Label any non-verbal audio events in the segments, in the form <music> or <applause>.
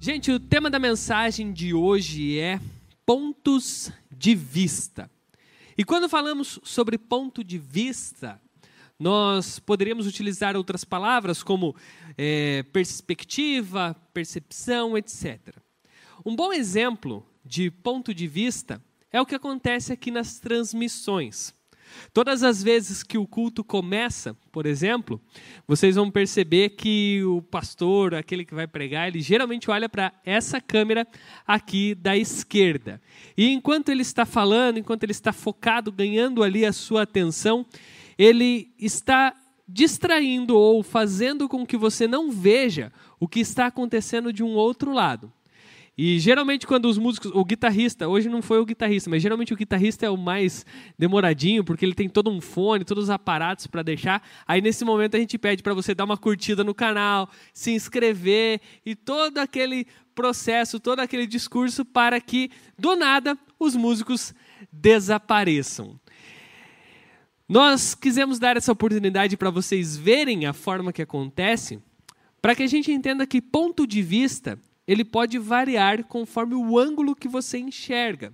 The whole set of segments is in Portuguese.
Gente, o tema da mensagem de hoje é pontos de vista. E quando falamos sobre ponto de vista, nós poderíamos utilizar outras palavras como é, perspectiva, percepção, etc. Um bom exemplo de ponto de vista é o que acontece aqui nas transmissões. Todas as vezes que o culto começa, por exemplo, vocês vão perceber que o pastor, aquele que vai pregar, ele geralmente olha para essa câmera aqui da esquerda. E enquanto ele está falando, enquanto ele está focado, ganhando ali a sua atenção, ele está distraindo ou fazendo com que você não veja o que está acontecendo de um outro lado. E geralmente quando os músicos, o guitarrista, hoje não foi o guitarrista, mas geralmente o guitarrista é o mais demoradinho, porque ele tem todo um fone, todos os aparatos para deixar. Aí nesse momento a gente pede para você dar uma curtida no canal, se inscrever e todo aquele processo, todo aquele discurso para que do nada os músicos desapareçam. Nós quisemos dar essa oportunidade para vocês verem a forma que acontece, para que a gente entenda que ponto de vista ele pode variar conforme o ângulo que você enxerga.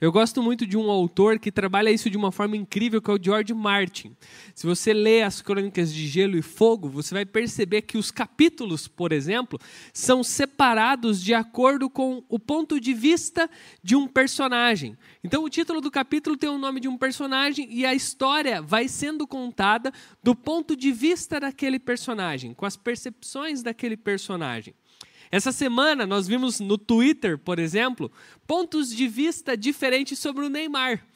Eu gosto muito de um autor que trabalha isso de uma forma incrível, que é o George Martin. Se você lê as Crônicas de Gelo e Fogo, você vai perceber que os capítulos, por exemplo, são separados de acordo com o ponto de vista de um personagem. Então, o título do capítulo tem o nome de um personagem e a história vai sendo contada do ponto de vista daquele personagem, com as percepções daquele personagem. Essa semana nós vimos no Twitter, por exemplo, pontos de vista diferentes sobre o Neymar.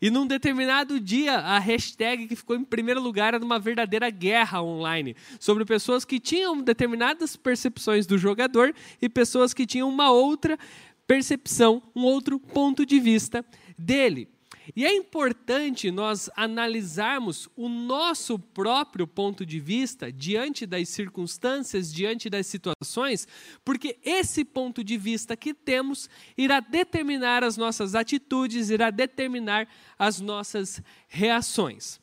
E num determinado dia, a hashtag que ficou em primeiro lugar era uma verdadeira guerra online sobre pessoas que tinham determinadas percepções do jogador e pessoas que tinham uma outra percepção, um outro ponto de vista dele. E é importante nós analisarmos o nosso próprio ponto de vista diante das circunstâncias, diante das situações, porque esse ponto de vista que temos irá determinar as nossas atitudes, irá determinar as nossas reações.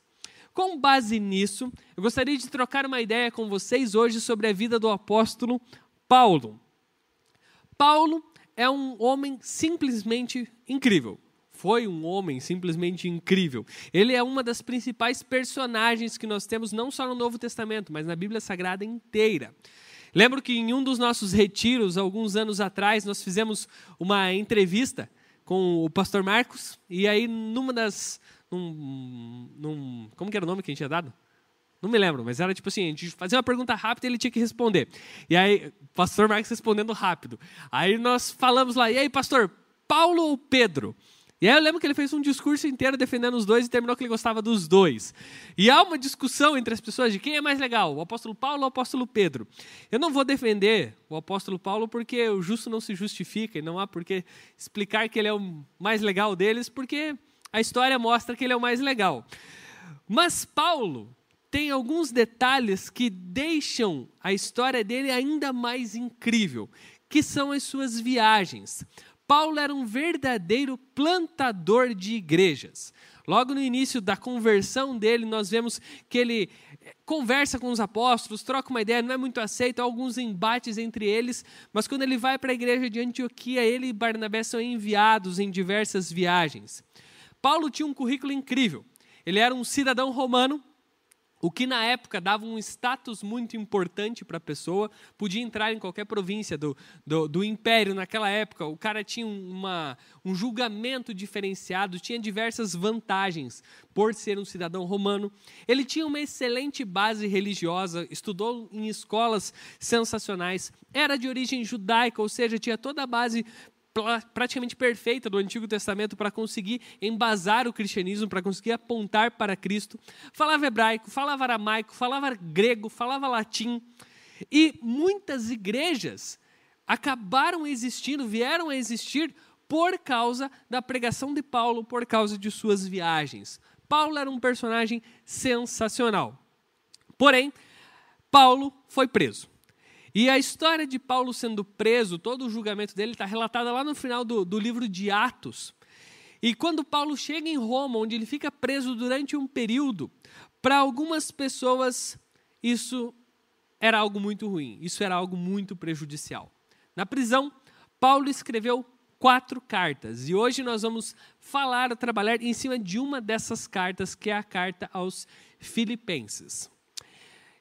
Com base nisso, eu gostaria de trocar uma ideia com vocês hoje sobre a vida do apóstolo Paulo. Paulo é um homem simplesmente incrível foi um homem simplesmente incrível. Ele é uma das principais personagens que nós temos, não só no Novo Testamento, mas na Bíblia Sagrada inteira. Lembro que em um dos nossos retiros, alguns anos atrás, nós fizemos uma entrevista com o pastor Marcos, e aí numa das. Num, num, como que era o nome que a gente tinha dado? Não me lembro, mas era tipo assim, a gente fazia uma pergunta rápida e ele tinha que responder. E aí, pastor Marcos respondendo rápido. Aí nós falamos lá, e aí, pastor, Paulo ou Pedro? E aí eu lembro que ele fez um discurso inteiro defendendo os dois e terminou que ele gostava dos dois. E há uma discussão entre as pessoas de quem é mais legal, o apóstolo Paulo ou o apóstolo Pedro. Eu não vou defender o apóstolo Paulo porque o justo não se justifica e não há por que explicar que ele é o mais legal deles, porque a história mostra que ele é o mais legal. Mas Paulo tem alguns detalhes que deixam a história dele ainda mais incrível, que são as suas viagens. Paulo era um verdadeiro plantador de igrejas. Logo no início da conversão dele, nós vemos que ele eh, conversa com os apóstolos, troca uma ideia, não é muito aceito, há alguns embates entre eles, mas quando ele vai para a igreja de Antioquia, ele e Barnabé são enviados em diversas viagens. Paulo tinha um currículo incrível. Ele era um cidadão romano, o que na época dava um status muito importante para a pessoa, podia entrar em qualquer província do, do, do, império naquela época. O cara tinha uma, um julgamento diferenciado, tinha diversas vantagens por ser um cidadão romano. Ele tinha uma excelente base religiosa, estudou em escolas sensacionais, era de origem judaica, ou seja, tinha toda a base praticamente perfeita do Antigo Testamento para conseguir embasar o cristianismo, para conseguir apontar para Cristo. Falava hebraico, falava aramaico, falava grego, falava latim. E muitas igrejas acabaram existindo, vieram a existir por causa da pregação de Paulo, por causa de suas viagens. Paulo era um personagem sensacional. Porém, Paulo foi preso. E a história de Paulo sendo preso, todo o julgamento dele está relatada lá no final do, do livro de Atos. E quando Paulo chega em Roma, onde ele fica preso durante um período, para algumas pessoas isso era algo muito ruim, isso era algo muito prejudicial. Na prisão, Paulo escreveu quatro cartas e hoje nós vamos falar, trabalhar em cima de uma dessas cartas, que é a carta aos Filipenses.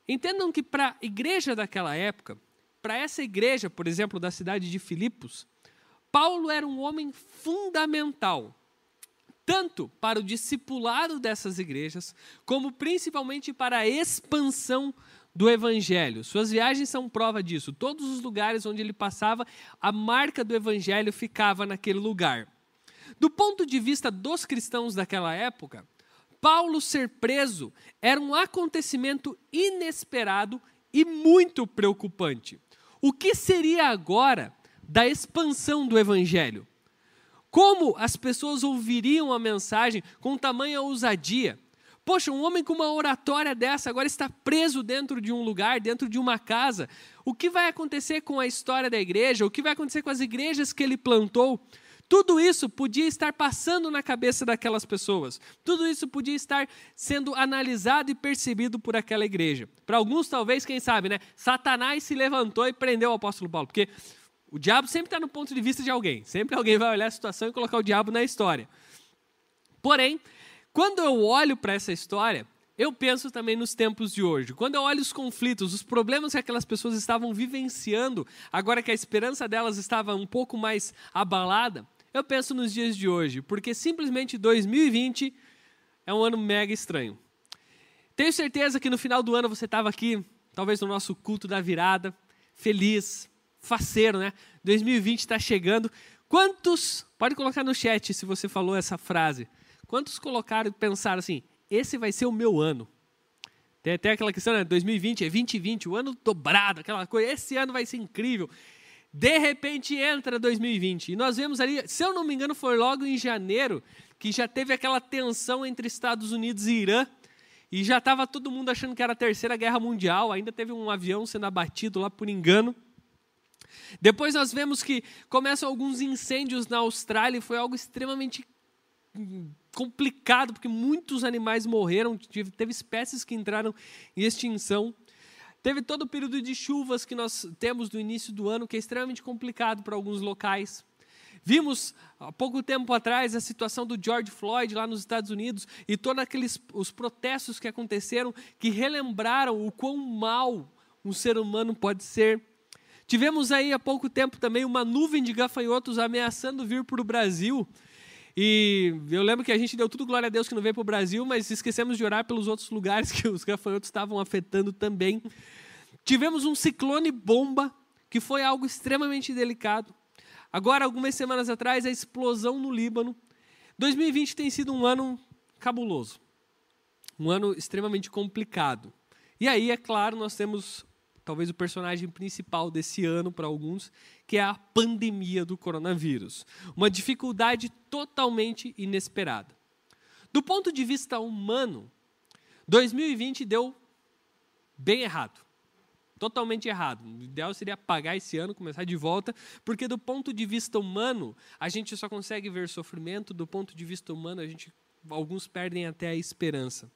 Entendam que para a igreja daquela época, para essa igreja, por exemplo, da cidade de Filipos, Paulo era um homem fundamental, tanto para o discipulado dessas igrejas, como principalmente para a expansão do evangelho. Suas viagens são prova disso. Todos os lugares onde ele passava, a marca do evangelho ficava naquele lugar. Do ponto de vista dos cristãos daquela época, Paulo ser preso era um acontecimento inesperado e muito preocupante. O que seria agora da expansão do evangelho? Como as pessoas ouviriam a mensagem com tamanha ousadia? Poxa, um homem com uma oratória dessa agora está preso dentro de um lugar, dentro de uma casa. O que vai acontecer com a história da igreja? O que vai acontecer com as igrejas que ele plantou? Tudo isso podia estar passando na cabeça daquelas pessoas. Tudo isso podia estar sendo analisado e percebido por aquela igreja. Para alguns, talvez, quem sabe, né? Satanás se levantou e prendeu o apóstolo Paulo. Porque o diabo sempre está no ponto de vista de alguém. Sempre alguém vai olhar a situação e colocar o diabo na história. Porém, quando eu olho para essa história, eu penso também nos tempos de hoje. Quando eu olho os conflitos, os problemas que aquelas pessoas estavam vivenciando, agora que a esperança delas estava um pouco mais abalada, eu penso nos dias de hoje, porque simplesmente 2020 é um ano mega estranho. Tenho certeza que no final do ano você estava aqui, talvez no nosso culto da virada, feliz, faceiro, né? 2020 está chegando. Quantos, pode colocar no chat se você falou essa frase, quantos colocaram e pensaram assim, esse vai ser o meu ano? Tem até aquela questão, né? 2020 é 2020, o ano dobrado, aquela coisa, esse ano vai ser incrível. De repente entra 2020 e nós vemos ali, se eu não me engano, foi logo em janeiro que já teve aquela tensão entre Estados Unidos e Irã e já estava todo mundo achando que era a terceira guerra mundial. Ainda teve um avião sendo abatido lá por engano. Depois nós vemos que começam alguns incêndios na Austrália e foi algo extremamente complicado porque muitos animais morreram, teve espécies que entraram em extinção. Teve todo o período de chuvas que nós temos no início do ano, que é extremamente complicado para alguns locais. Vimos há pouco tempo atrás a situação do George Floyd lá nos Estados Unidos e todos aqueles os protestos que aconteceram que relembraram o quão mal um ser humano pode ser. Tivemos aí há pouco tempo também uma nuvem de gafanhotos ameaçando vir para o Brasil. E eu lembro que a gente deu tudo glória a Deus que não veio para o Brasil, mas esquecemos de orar pelos outros lugares <laughs> que os gafanhotos estavam afetando também. Tivemos um ciclone bomba, que foi algo extremamente delicado. Agora, algumas semanas atrás, a explosão no Líbano. 2020 tem sido um ano cabuloso, um ano extremamente complicado. E aí, é claro, nós temos talvez o personagem principal desse ano para alguns, que é a pandemia do coronavírus. Uma dificuldade totalmente inesperada. Do ponto de vista humano, 2020 deu bem errado. Totalmente errado. O ideal seria apagar esse ano, começar de volta, porque do ponto de vista humano, a gente só consegue ver sofrimento, do ponto de vista humano, a gente alguns perdem até a esperança.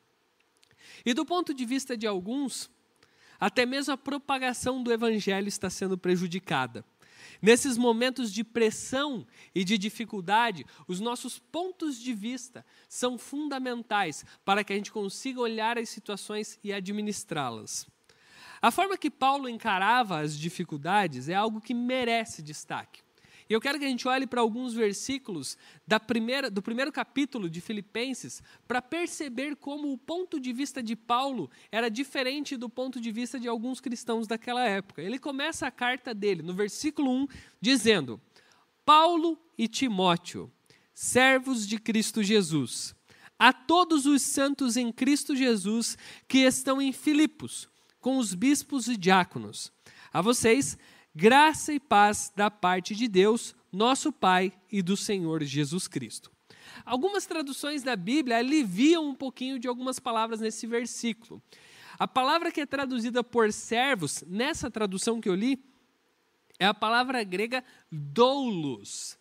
E do ponto de vista de alguns, até mesmo a propagação do evangelho está sendo prejudicada. Nesses momentos de pressão e de dificuldade, os nossos pontos de vista são fundamentais para que a gente consiga olhar as situações e administrá-las. A forma que Paulo encarava as dificuldades é algo que merece destaque. E eu quero que a gente olhe para alguns versículos da primeira, do primeiro capítulo de Filipenses para perceber como o ponto de vista de Paulo era diferente do ponto de vista de alguns cristãos daquela época. Ele começa a carta dele, no versículo 1, dizendo: Paulo e Timóteo, servos de Cristo Jesus, a todos os santos em Cristo Jesus que estão em Filipos com os bispos e diáconos. A vocês, graça e paz da parte de Deus, nosso Pai e do Senhor Jesus Cristo. Algumas traduções da Bíblia aliviam um pouquinho de algumas palavras nesse versículo. A palavra que é traduzida por servos, nessa tradução que eu li, é a palavra grega doulos.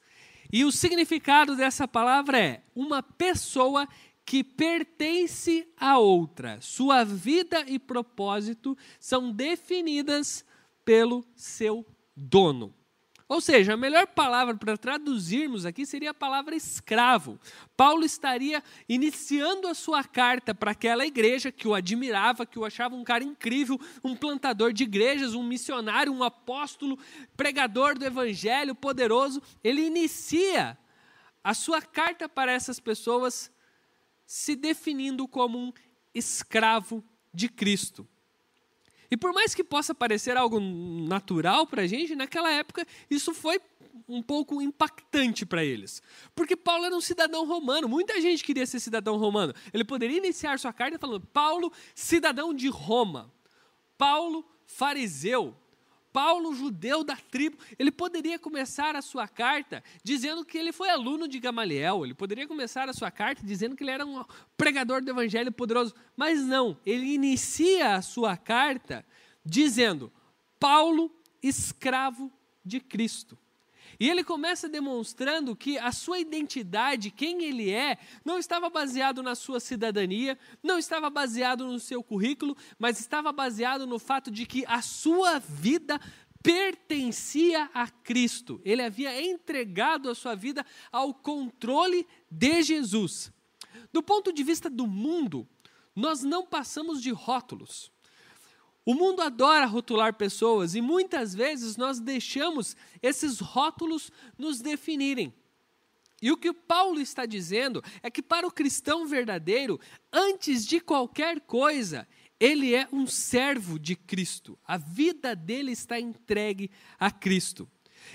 E o significado dessa palavra é uma pessoa que pertence a outra. Sua vida e propósito são definidas pelo seu dono. Ou seja, a melhor palavra para traduzirmos aqui seria a palavra escravo. Paulo estaria iniciando a sua carta para aquela igreja que o admirava, que o achava um cara incrível, um plantador de igrejas, um missionário, um apóstolo, pregador do evangelho poderoso. Ele inicia a sua carta para essas pessoas se definindo como um escravo de Cristo. E por mais que possa parecer algo natural para a gente, naquela época isso foi um pouco impactante para eles. Porque Paulo era um cidadão romano, muita gente queria ser cidadão romano. Ele poderia iniciar sua carta falando: Paulo, cidadão de Roma. Paulo, fariseu. Paulo, judeu da tribo, ele poderia começar a sua carta dizendo que ele foi aluno de Gamaliel, ele poderia começar a sua carta dizendo que ele era um pregador do evangelho poderoso, mas não, ele inicia a sua carta dizendo: Paulo, escravo de Cristo. E ele começa demonstrando que a sua identidade, quem ele é, não estava baseado na sua cidadania, não estava baseado no seu currículo, mas estava baseado no fato de que a sua vida pertencia a Cristo. Ele havia entregado a sua vida ao controle de Jesus. Do ponto de vista do mundo, nós não passamos de rótulos. O mundo adora rotular pessoas e muitas vezes nós deixamos esses rótulos nos definirem. E o que Paulo está dizendo é que para o cristão verdadeiro, antes de qualquer coisa, ele é um servo de Cristo. A vida dele está entregue a Cristo.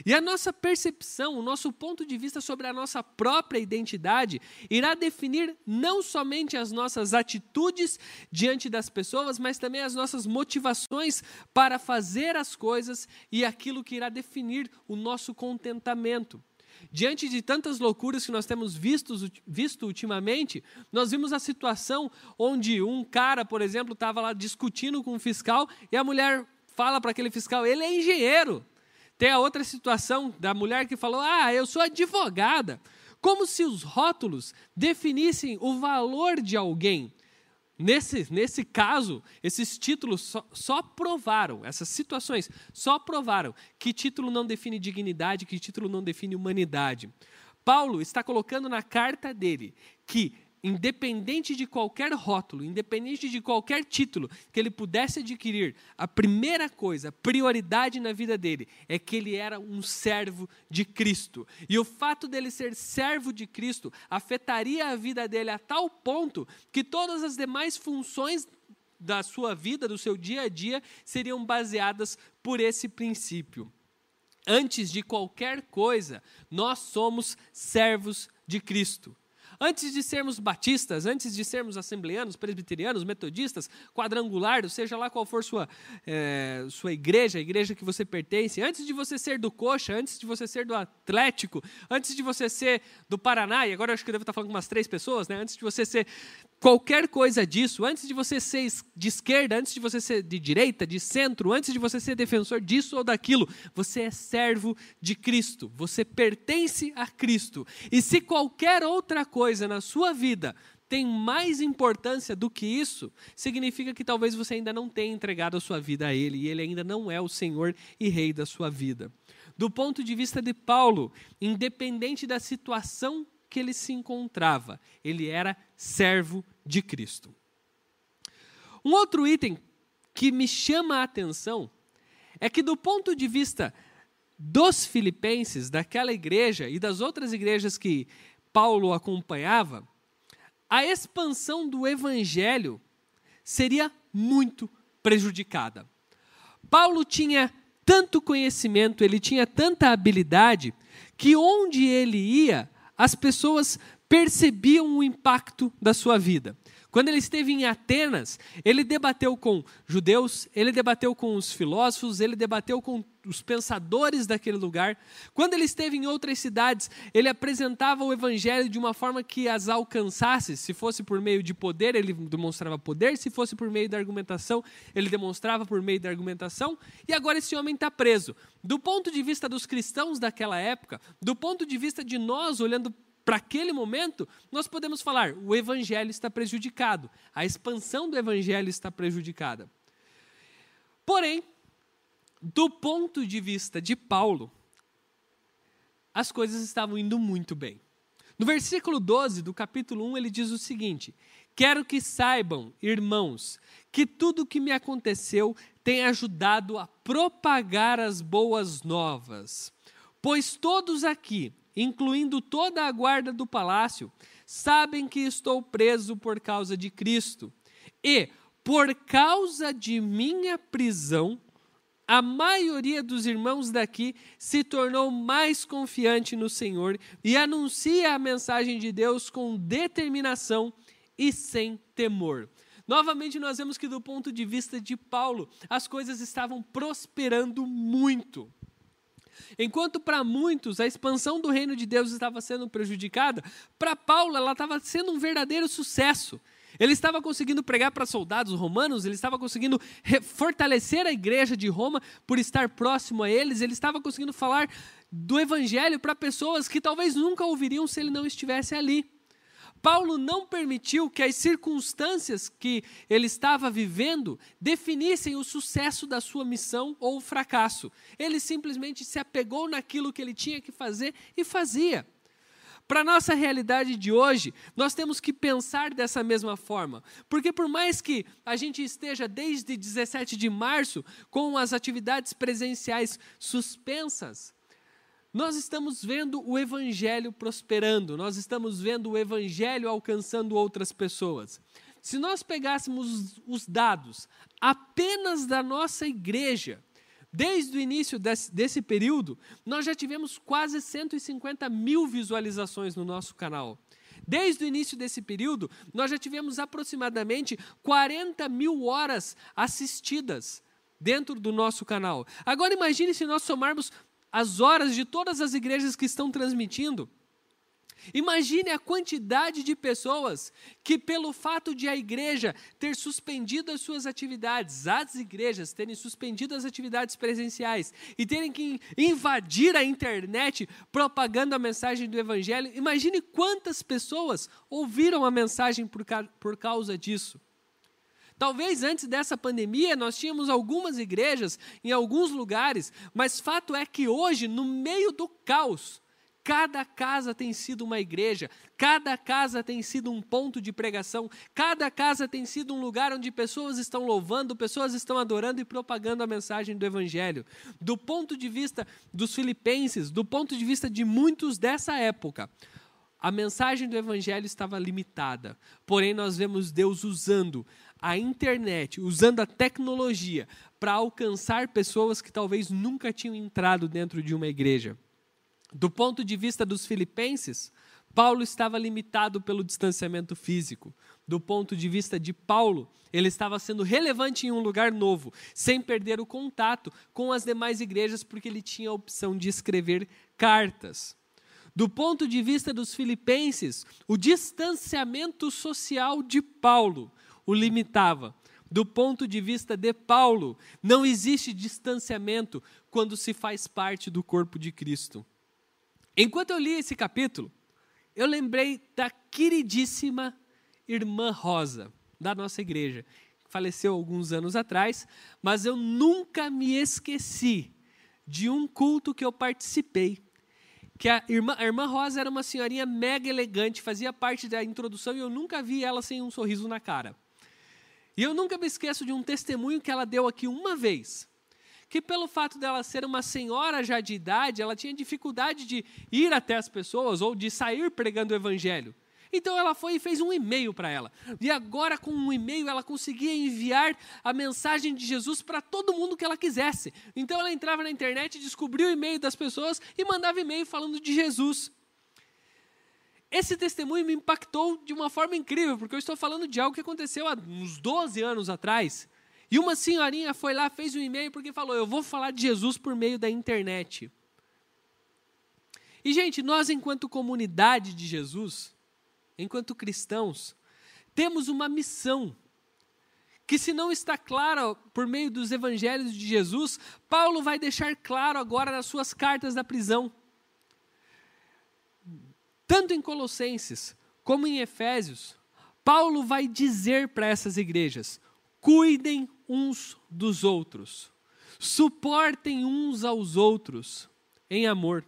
E a nossa percepção, o nosso ponto de vista sobre a nossa própria identidade irá definir não somente as nossas atitudes diante das pessoas, mas também as nossas motivações para fazer as coisas e aquilo que irá definir o nosso contentamento. Diante de tantas loucuras que nós temos vistos, visto ultimamente, nós vimos a situação onde um cara, por exemplo, estava lá discutindo com um fiscal e a mulher fala para aquele fiscal: ele é engenheiro. Tem a outra situação da mulher que falou: Ah, eu sou advogada. Como se os rótulos definissem o valor de alguém. Nesse, nesse caso, esses títulos só, só, provaram, essas situações só provaram que título não define dignidade, que título não define humanidade. Paulo está colocando na carta dele que independente de qualquer rótulo, independente de qualquer título que ele pudesse adquirir, a primeira coisa, prioridade na vida dele, é que ele era um servo de Cristo. E o fato dele ser servo de Cristo afetaria a vida dele a tal ponto que todas as demais funções da sua vida, do seu dia a dia, seriam baseadas por esse princípio. Antes de qualquer coisa, nós somos servos de Cristo. Antes de sermos batistas, antes de sermos assembleanos, presbiterianos, metodistas, quadrangulares, seja lá qual for sua, é, sua igreja, a igreja que você pertence, antes de você ser do Coxa, antes de você ser do Atlético, antes de você ser do Paraná, e agora acho que eu devo estar falando com umas três pessoas, né? antes de você ser qualquer coisa disso, antes de você ser de esquerda, antes de você ser de direita, de centro, antes de você ser defensor disso ou daquilo, você é servo de Cristo, você pertence a Cristo. E se qualquer outra coisa na sua vida tem mais importância do que isso, significa que talvez você ainda não tenha entregado a sua vida a Ele e Ele ainda não é o Senhor e Rei da sua vida. Do ponto de vista de Paulo, independente da situação que ele se encontrava. Ele era servo de Cristo. Um outro item que me chama a atenção é que, do ponto de vista dos filipenses, daquela igreja e das outras igrejas que Paulo acompanhava, a expansão do evangelho seria muito prejudicada. Paulo tinha tanto conhecimento, ele tinha tanta habilidade, que onde ele ia, as pessoas percebiam o impacto da sua vida. Quando ele esteve em Atenas, ele debateu com judeus, ele debateu com os filósofos, ele debateu com os pensadores daquele lugar. Quando ele esteve em outras cidades, ele apresentava o evangelho de uma forma que as alcançasse. Se fosse por meio de poder, ele demonstrava poder, se fosse por meio da argumentação, ele demonstrava por meio da argumentação. E agora esse homem está preso. Do ponto de vista dos cristãos daquela época, do ponto de vista de nós olhando para aquele momento, nós podemos falar: o evangelho está prejudicado, a expansão do evangelho está prejudicada. Porém, do ponto de vista de Paulo, as coisas estavam indo muito bem. No versículo 12 do capítulo 1, ele diz o seguinte: Quero que saibam, irmãos, que tudo o que me aconteceu tem ajudado a propagar as boas novas. Pois todos aqui, incluindo toda a guarda do palácio, sabem que estou preso por causa de Cristo. E, por causa de minha prisão, a maioria dos irmãos daqui se tornou mais confiante no Senhor e anuncia a mensagem de Deus com determinação e sem temor. Novamente, nós vemos que, do ponto de vista de Paulo, as coisas estavam prosperando muito. Enquanto para muitos a expansão do reino de Deus estava sendo prejudicada, para Paulo ela estava sendo um verdadeiro sucesso. Ele estava conseguindo pregar para soldados romanos, ele estava conseguindo fortalecer a igreja de Roma por estar próximo a eles, ele estava conseguindo falar do evangelho para pessoas que talvez nunca ouviriam se ele não estivesse ali. Paulo não permitiu que as circunstâncias que ele estava vivendo definissem o sucesso da sua missão ou o fracasso. Ele simplesmente se apegou naquilo que ele tinha que fazer e fazia. Para a nossa realidade de hoje, nós temos que pensar dessa mesma forma. Porque, por mais que a gente esteja desde 17 de março com as atividades presenciais suspensas, nós estamos vendo o Evangelho prosperando, nós estamos vendo o Evangelho alcançando outras pessoas. Se nós pegássemos os dados apenas da nossa igreja, desde o início desse, desse, período, nós já tivemos quase 150 mil visualizações no nosso canal. Desde o início desse período, nós já tivemos aproximadamente 40 mil horas assistidas dentro do nosso canal. Agora imagine se nós somarmos as horas de todas as igrejas que estão transmitindo. Imagine a quantidade de pessoas que, pelo fato de a igreja ter suspendido as suas atividades, as igrejas terem suspendido as atividades presenciais e terem que invadir a internet propagando a mensagem do Evangelho, imagine quantas pessoas ouviram a mensagem por, por causa disso. Talvez antes dessa pandemia nós tínhamos algumas igrejas em alguns lugares, mas fato é que hoje, no meio do caos, cada casa tem sido uma igreja, cada casa tem sido um ponto de pregação, cada casa tem sido um lugar onde pessoas estão louvando, pessoas estão adorando e propagando a mensagem do Evangelho. Do ponto de vista dos filipenses, do ponto de vista de muitos dessa época, a mensagem do Evangelho estava limitada, porém nós vemos Deus usando a internet, usando a tecnologia para alcançar pessoas que talvez nunca tinham entrado dentro de uma igreja. Do ponto de vista dos filipenses, Paulo estava limitado pelo distanciamento físico. Do ponto de vista de Paulo, ele estava sendo relevante em um lugar novo, sem perder o contato com as demais igrejas, porque ele tinha a opção de escrever cartas. Do ponto de vista dos filipenses, o distanciamento social de Paulo o limitava. Do ponto de vista de Paulo, não existe distanciamento quando se faz parte do corpo de Cristo. Enquanto eu li esse capítulo, eu lembrei da queridíssima irmã Rosa, da nossa igreja, faleceu alguns anos atrás, mas eu nunca me esqueci de um culto que eu participei. Que a irmã, a irmã Rosa era uma senhorinha mega elegante, fazia parte da introdução e eu nunca vi ela sem um sorriso na cara. E eu nunca me esqueço de um testemunho que ela deu aqui uma vez. Que pelo fato dela ser uma senhora já de idade, ela tinha dificuldade de ir até as pessoas ou de sair pregando o evangelho. Então ela foi e fez um e-mail para ela. E agora, com um e-mail, ela conseguia enviar a mensagem de Jesus para todo mundo que ela quisesse. Então ela entrava na internet, descobria o e-mail das pessoas e mandava e-mail falando de Jesus. esse testemunho me impactou de uma forma incrível, porque eu estou falando de algo que aconteceu há uns 12 anos atrás. E uma senhorinha foi lá, fez um e-mail, porque falou: Eu vou falar de Jesus por meio da internet. E, gente, nós, enquanto comunidade de Jesus, enquanto cristãos, temos uma missão que, se não está clara por meio dos evangelhos de Jesus, Paulo vai deixar claro agora nas suas cartas da prisão. Tanto em Colossenses como em Efésios, Paulo vai dizer para essas igrejas: cuidem uns dos outros, suportem uns aos outros em amor.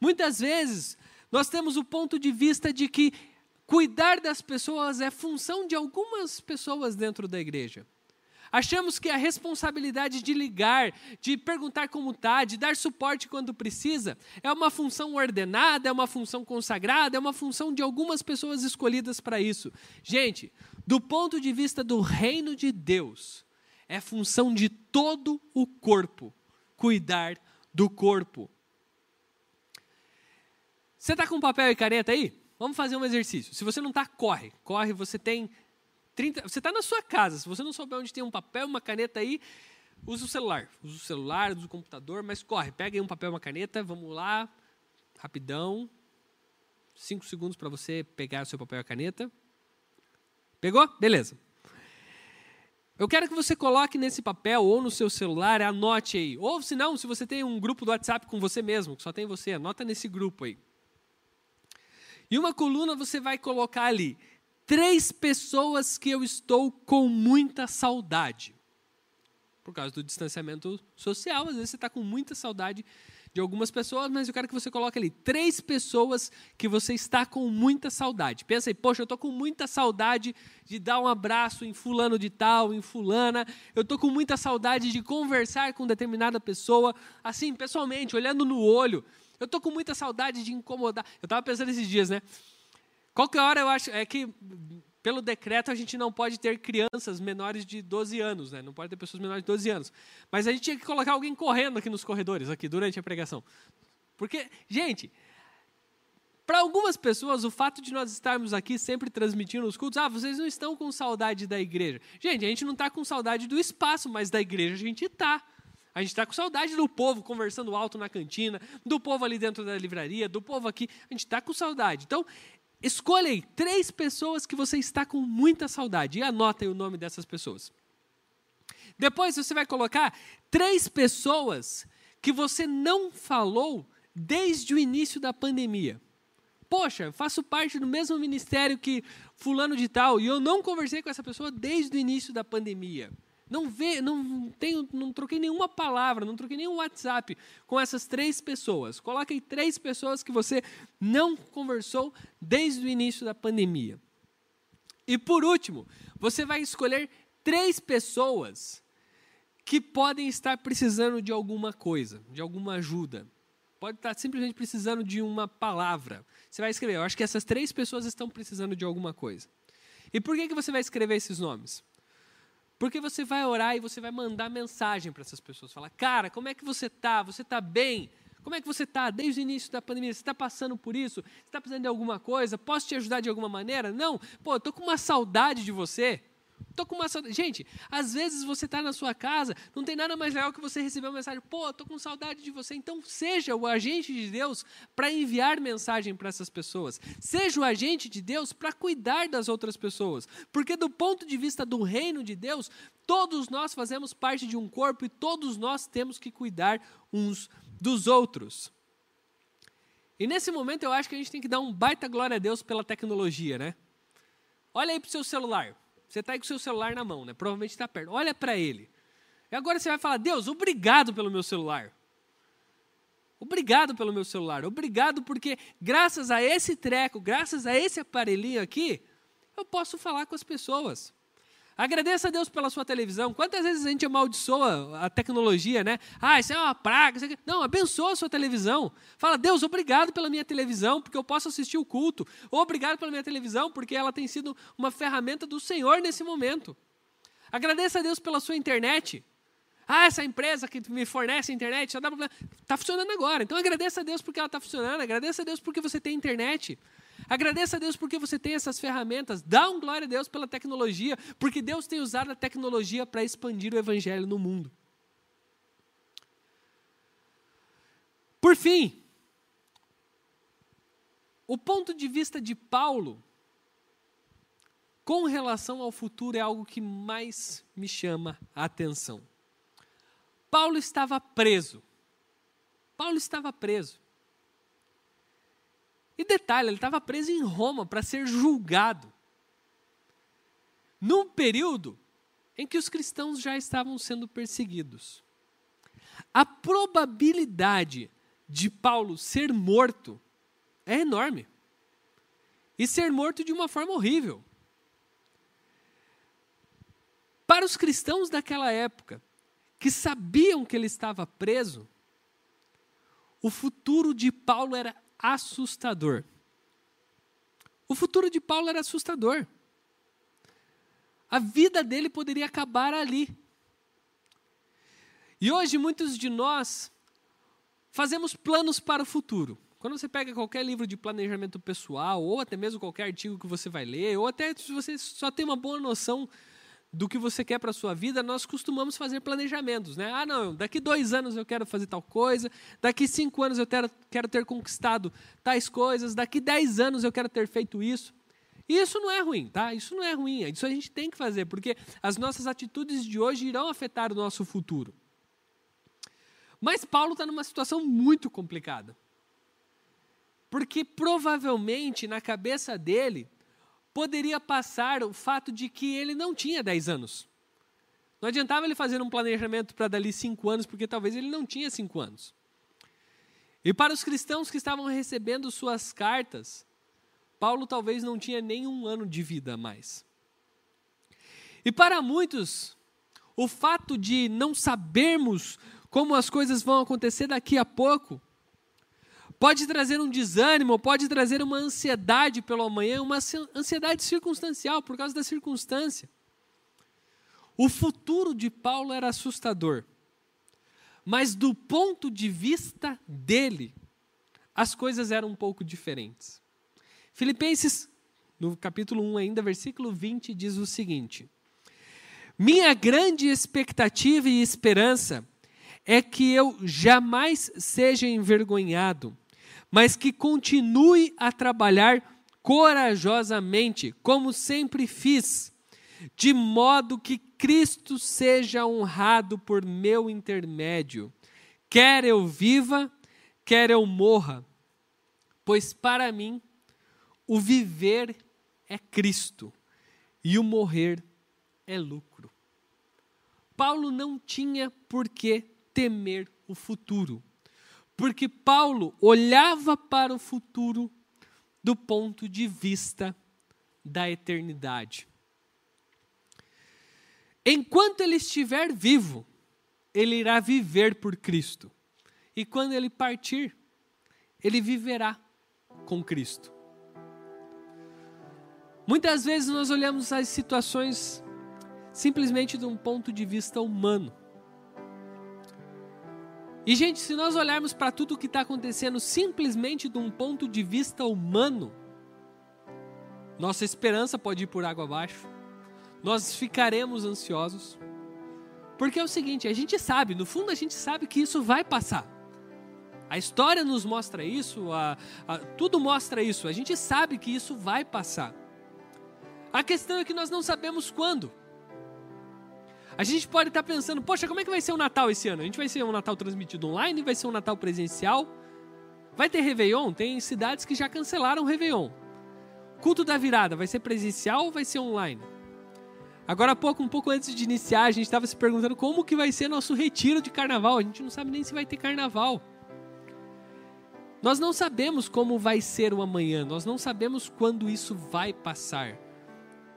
Muitas vezes nós temos o ponto de vista de que cuidar das pessoas é função de algumas pessoas dentro da igreja. Achamos que a responsabilidade de ligar, de perguntar como está, de dar suporte quando precisa, é uma função ordenada, é uma função consagrada, é uma função de algumas pessoas escolhidas para isso. Gente, do ponto de vista do reino de Deus, é função de todo o corpo cuidar do corpo. Você está com papel e caneta aí? Vamos fazer um exercício. Se você não está, corre. Corre, você tem 30. Você está na sua casa. Se você não souber onde tem um papel, uma caneta aí, usa o celular. Usa o celular, usa o computador, mas corre. Pega aí um papel uma caneta, vamos lá. Rapidão. Cinco segundos para você pegar o seu papel e a caneta. Pegou? Beleza. Eu quero que você coloque nesse papel ou no seu celular, anote aí. Ou se não, se você tem um grupo do WhatsApp com você mesmo, que só tem você, anota nesse grupo aí. E uma coluna você vai colocar ali três pessoas que eu estou com muita saudade. Por causa do distanciamento social, às vezes você está com muita saudade de algumas pessoas, mas eu quero que você coloque ali três pessoas que você está com muita saudade. Pensa aí, poxa, eu estou com muita saudade de dar um abraço em fulano de tal, em fulana. Eu estou com muita saudade de conversar com determinada pessoa, assim, pessoalmente, olhando no olho. Eu estou com muita saudade de incomodar. Eu estava pensando esses dias, né? Qualquer hora eu acho. É que, pelo decreto, a gente não pode ter crianças menores de 12 anos, né? Não pode ter pessoas menores de 12 anos. Mas a gente tinha que colocar alguém correndo aqui nos corredores, aqui, durante a pregação. Porque, gente, para algumas pessoas, o fato de nós estarmos aqui sempre transmitindo os cultos, ah, vocês não estão com saudade da igreja. Gente, a gente não está com saudade do espaço, mas da igreja a gente está. A gente está com saudade do povo conversando alto na cantina, do povo ali dentro da livraria, do povo aqui. A gente está com saudade. Então, escolha aí três pessoas que você está com muita saudade e anota aí o nome dessas pessoas. Depois você vai colocar três pessoas que você não falou desde o início da pandemia. Poxa, faço parte do mesmo ministério que fulano de tal e eu não conversei com essa pessoa desde o início da pandemia. Não vê, não tenho, não troquei nenhuma palavra, não troquei nenhum WhatsApp com essas três pessoas. Coloque aí três pessoas que você não conversou desde o início da pandemia. E por último, você vai escolher três pessoas que podem estar precisando de alguma coisa, de alguma ajuda. Pode estar simplesmente precisando de uma palavra. Você vai escrever, eu acho que essas três pessoas estão precisando de alguma coisa. E por que, que você vai escrever esses nomes? Porque você vai orar e você vai mandar mensagem para essas pessoas. Falar, cara, como é que você está? Você está bem? Como é que você está desde o início da pandemia? Você está passando por isso? Você está precisando de alguma coisa? Posso te ajudar de alguma maneira? Não? Pô, estou com uma saudade de você. Tô com uma saudade. Gente, às vezes você está na sua casa, não tem nada mais legal que você receber uma mensagem. Pô, tô com saudade de você. Então, seja o agente de Deus para enviar mensagem para essas pessoas. Seja o agente de Deus para cuidar das outras pessoas. Porque, do ponto de vista do reino de Deus, todos nós fazemos parte de um corpo e todos nós temos que cuidar uns dos outros. E nesse momento eu acho que a gente tem que dar um baita glória a Deus pela tecnologia, né? Olha aí para o seu celular. Você está aí com o seu celular na mão, né? Provavelmente está perto. Olha para ele. E agora você vai falar: Deus, obrigado pelo meu celular. Obrigado pelo meu celular. Obrigado porque, graças a esse treco, graças a esse aparelhinho aqui, eu posso falar com as pessoas. Agradeça a Deus pela sua televisão. Quantas vezes a gente amaldiçoa a tecnologia, né? Ah, isso é uma praga. Não, abençoa a sua televisão. Fala, Deus, obrigado pela minha televisão, porque eu posso assistir o culto. Obrigado pela minha televisão, porque ela tem sido uma ferramenta do Senhor nesse momento. Agradeça a Deus pela sua internet. Ah, essa empresa que me fornece internet está funcionando agora. Então agradeça a Deus porque ela está funcionando. Agradeça a Deus porque você tem internet. Agradeça a Deus porque você tem essas ferramentas. Dá um glória a Deus pela tecnologia, porque Deus tem usado a tecnologia para expandir o evangelho no mundo. Por fim, o ponto de vista de Paulo com relação ao futuro é algo que mais me chama a atenção. Paulo estava preso. Paulo estava preso. E detalhe, ele estava preso em Roma para ser julgado. Num período em que os cristãos já estavam sendo perseguidos. A probabilidade de Paulo ser morto é enorme. E ser morto de uma forma horrível. Para os cristãos daquela época, que sabiam que ele estava preso, o futuro de Paulo era assustador. O futuro de Paulo era assustador. A vida dele poderia acabar ali. E hoje muitos de nós fazemos planos para o futuro. Quando você pega qualquer livro de planejamento pessoal, ou até mesmo qualquer artigo que você vai ler, ou até se você só tem uma boa noção do que você quer para a sua vida, nós costumamos fazer planejamentos, né? Ah, não, daqui dois anos eu quero fazer tal coisa, daqui cinco anos eu quero, quero ter conquistado tais coisas, daqui dez anos eu quero ter feito isso. E isso não é ruim, tá? Isso não é ruim, isso a gente tem que fazer, porque as nossas atitudes de hoje irão afetar o nosso futuro. Mas Paulo está numa situação muito complicada. Porque provavelmente na cabeça dele poderia passar o fato de que ele não tinha 10 anos. Não adiantava ele fazer um planejamento para dali 5 anos, porque talvez ele não tinha 5 anos. E para os cristãos que estavam recebendo suas cartas, Paulo talvez não tinha nem um ano de vida mais. E para muitos, o fato de não sabermos como as coisas vão acontecer daqui a pouco. Pode trazer um desânimo, pode trazer uma ansiedade pelo amanhã, uma ansiedade circunstancial, por causa da circunstância. O futuro de Paulo era assustador, mas do ponto de vista dele, as coisas eram um pouco diferentes. Filipenses, no capítulo 1, ainda, versículo 20, diz o seguinte: Minha grande expectativa e esperança é que eu jamais seja envergonhado, mas que continue a trabalhar corajosamente, como sempre fiz, de modo que Cristo seja honrado por meu intermédio, quer eu viva, quer eu morra, pois para mim o viver é Cristo e o morrer é lucro. Paulo não tinha por que temer o futuro. Porque Paulo olhava para o futuro do ponto de vista da eternidade. Enquanto ele estiver vivo, ele irá viver por Cristo. E quando ele partir, ele viverá com Cristo. Muitas vezes nós olhamos as situações simplesmente de um ponto de vista humano. E, gente, se nós olharmos para tudo o que está acontecendo simplesmente de um ponto de vista humano, nossa esperança pode ir por água abaixo, nós ficaremos ansiosos. Porque é o seguinte, a gente sabe, no fundo a gente sabe que isso vai passar. A história nos mostra isso, a, a, tudo mostra isso, a gente sabe que isso vai passar. A questão é que nós não sabemos quando. A gente pode estar pensando, poxa, como é que vai ser o Natal esse ano? A gente vai ser um Natal transmitido online? Vai ser um Natal presencial? Vai ter Réveillon? Tem cidades que já cancelaram o Réveillon. Culto da virada, vai ser presencial ou vai ser online? Agora há pouco, um pouco antes de iniciar, a gente estava se perguntando como que vai ser nosso retiro de carnaval. A gente não sabe nem se vai ter carnaval. Nós não sabemos como vai ser o amanhã, nós não sabemos quando isso vai passar.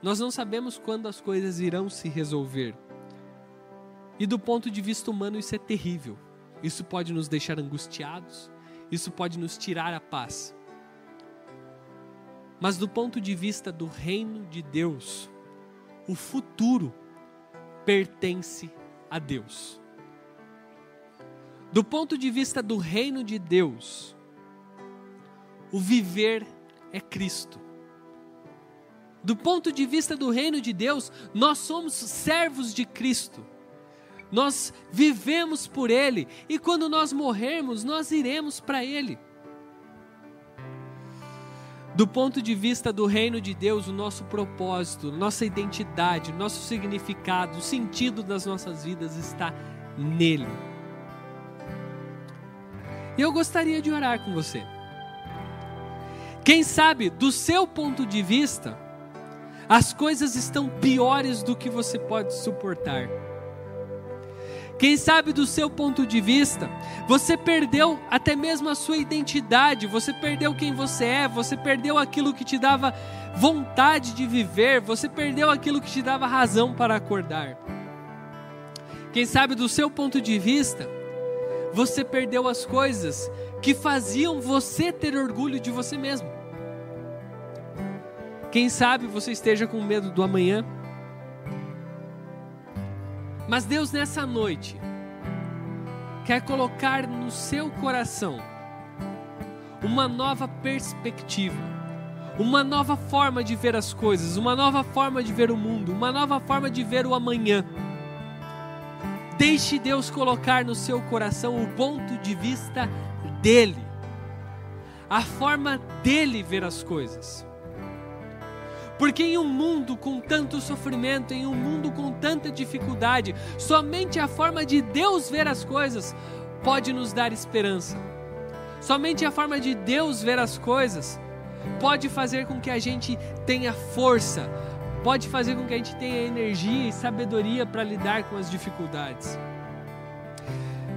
Nós não sabemos quando as coisas irão se resolver. E do ponto de vista humano, isso é terrível. Isso pode nos deixar angustiados, isso pode nos tirar a paz. Mas do ponto de vista do reino de Deus, o futuro pertence a Deus. Do ponto de vista do reino de Deus, o viver é Cristo. Do ponto de vista do reino de Deus, nós somos servos de Cristo. Nós vivemos por Ele e quando nós morrermos, nós iremos para Ele. Do ponto de vista do reino de Deus, o nosso propósito, nossa identidade, nosso significado, o sentido das nossas vidas está nele. E eu gostaria de orar com você. Quem sabe, do seu ponto de vista, as coisas estão piores do que você pode suportar. Quem sabe do seu ponto de vista, você perdeu até mesmo a sua identidade, você perdeu quem você é, você perdeu aquilo que te dava vontade de viver, você perdeu aquilo que te dava razão para acordar. Quem sabe do seu ponto de vista, você perdeu as coisas que faziam você ter orgulho de você mesmo. Quem sabe você esteja com medo do amanhã. Mas Deus nessa noite quer colocar no seu coração uma nova perspectiva, uma nova forma de ver as coisas, uma nova forma de ver o mundo, uma nova forma de ver o amanhã. Deixe Deus colocar no seu coração o ponto de vista dele, a forma dele ver as coisas. Porque em um mundo com tanto sofrimento, em um mundo com tanta dificuldade, somente a forma de Deus ver as coisas pode nos dar esperança. Somente a forma de Deus ver as coisas pode fazer com que a gente tenha força, pode fazer com que a gente tenha energia e sabedoria para lidar com as dificuldades.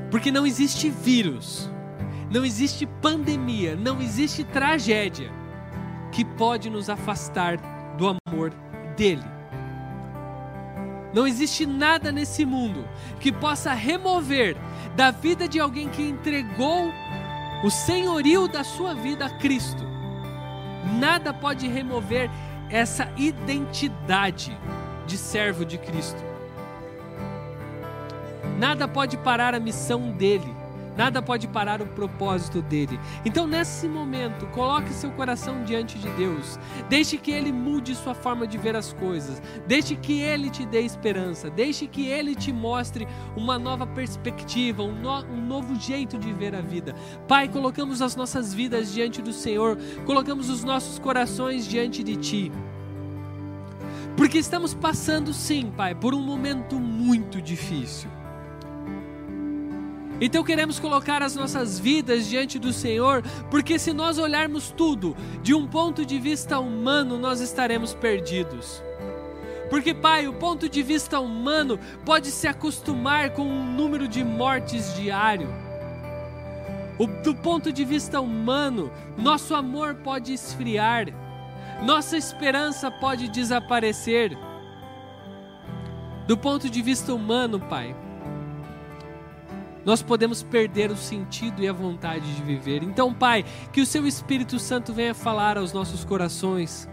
Porque não existe vírus, não existe pandemia, não existe tragédia que pode nos afastar do amor dele. Não existe nada nesse mundo que possa remover da vida de alguém que entregou o senhorio da sua vida a Cristo. Nada pode remover essa identidade de servo de Cristo. Nada pode parar a missão dele, nada pode parar o propósito dele. Então, nesse momento, coloque seu coração diante de Deus, deixe que ele mude sua forma de ver as coisas, deixe que ele te dê esperança, deixe que ele te mostre uma nova perspectiva, um, no, um novo jeito de ver a vida. Pai, colocamos as nossas vidas diante do Senhor, colocamos os nossos corações diante de Ti. Porque estamos passando, sim, Pai, por um momento muito difícil. Então queremos colocar as nossas vidas diante do Senhor, porque se nós olharmos tudo de um ponto de vista humano, nós estaremos perdidos. Porque, Pai, o ponto de vista humano pode se acostumar com um número de mortes diário. O, do ponto de vista humano, nosso amor pode esfriar, nossa esperança pode desaparecer. Do ponto de vista humano, Pai, nós podemos perder o sentido e a vontade de viver. Então, Pai, que o Seu Espírito Santo venha falar aos nossos corações.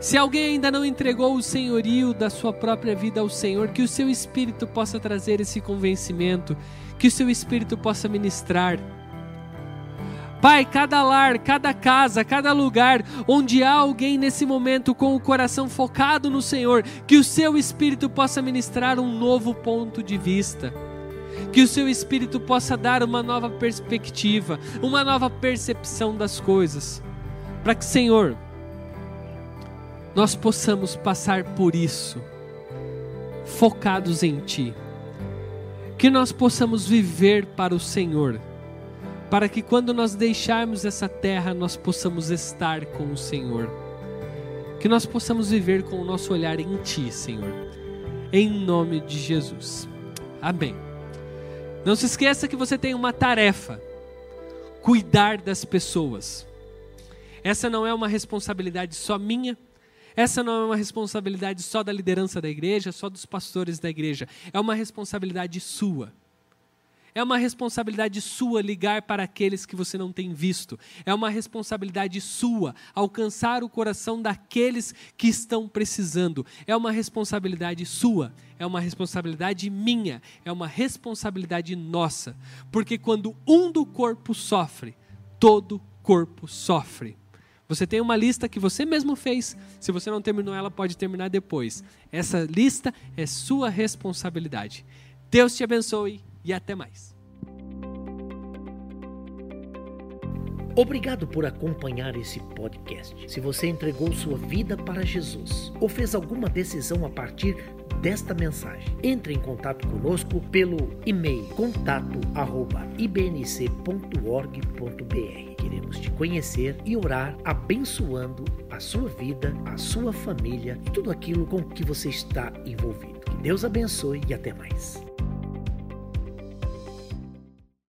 Se alguém ainda não entregou o senhorio da sua própria vida ao Senhor, que o Seu Espírito possa trazer esse convencimento, que o Seu Espírito possa ministrar. Pai, cada lar, cada casa, cada lugar onde há alguém nesse momento com o coração focado no Senhor, que o Seu Espírito possa ministrar um novo ponto de vista que o seu espírito possa dar uma nova perspectiva, uma nova percepção das coisas, para que, Senhor, nós possamos passar por isso, focados em Ti, que nós possamos viver para o Senhor, para que quando nós deixarmos essa terra, nós possamos estar com o Senhor, que nós possamos viver com o nosso olhar em Ti, Senhor, em nome de Jesus. Amém. Não se esqueça que você tem uma tarefa: cuidar das pessoas. Essa não é uma responsabilidade só minha, essa não é uma responsabilidade só da liderança da igreja, só dos pastores da igreja. É uma responsabilidade sua. É uma responsabilidade sua ligar para aqueles que você não tem visto. É uma responsabilidade sua alcançar o coração daqueles que estão precisando. É uma responsabilidade sua. É uma responsabilidade minha. É uma responsabilidade nossa. Porque quando um do corpo sofre, todo corpo sofre. Você tem uma lista que você mesmo fez. Se você não terminou ela, pode terminar depois. Essa lista é sua responsabilidade. Deus te abençoe e até mais. Obrigado por acompanhar esse podcast. Se você entregou sua vida para Jesus ou fez alguma decisão a partir desta mensagem, entre em contato conosco pelo e-mail contato@ibnc.org.br. Queremos te conhecer e orar abençoando a sua vida, a sua família e tudo aquilo com que você está envolvido. Que Deus abençoe e até mais.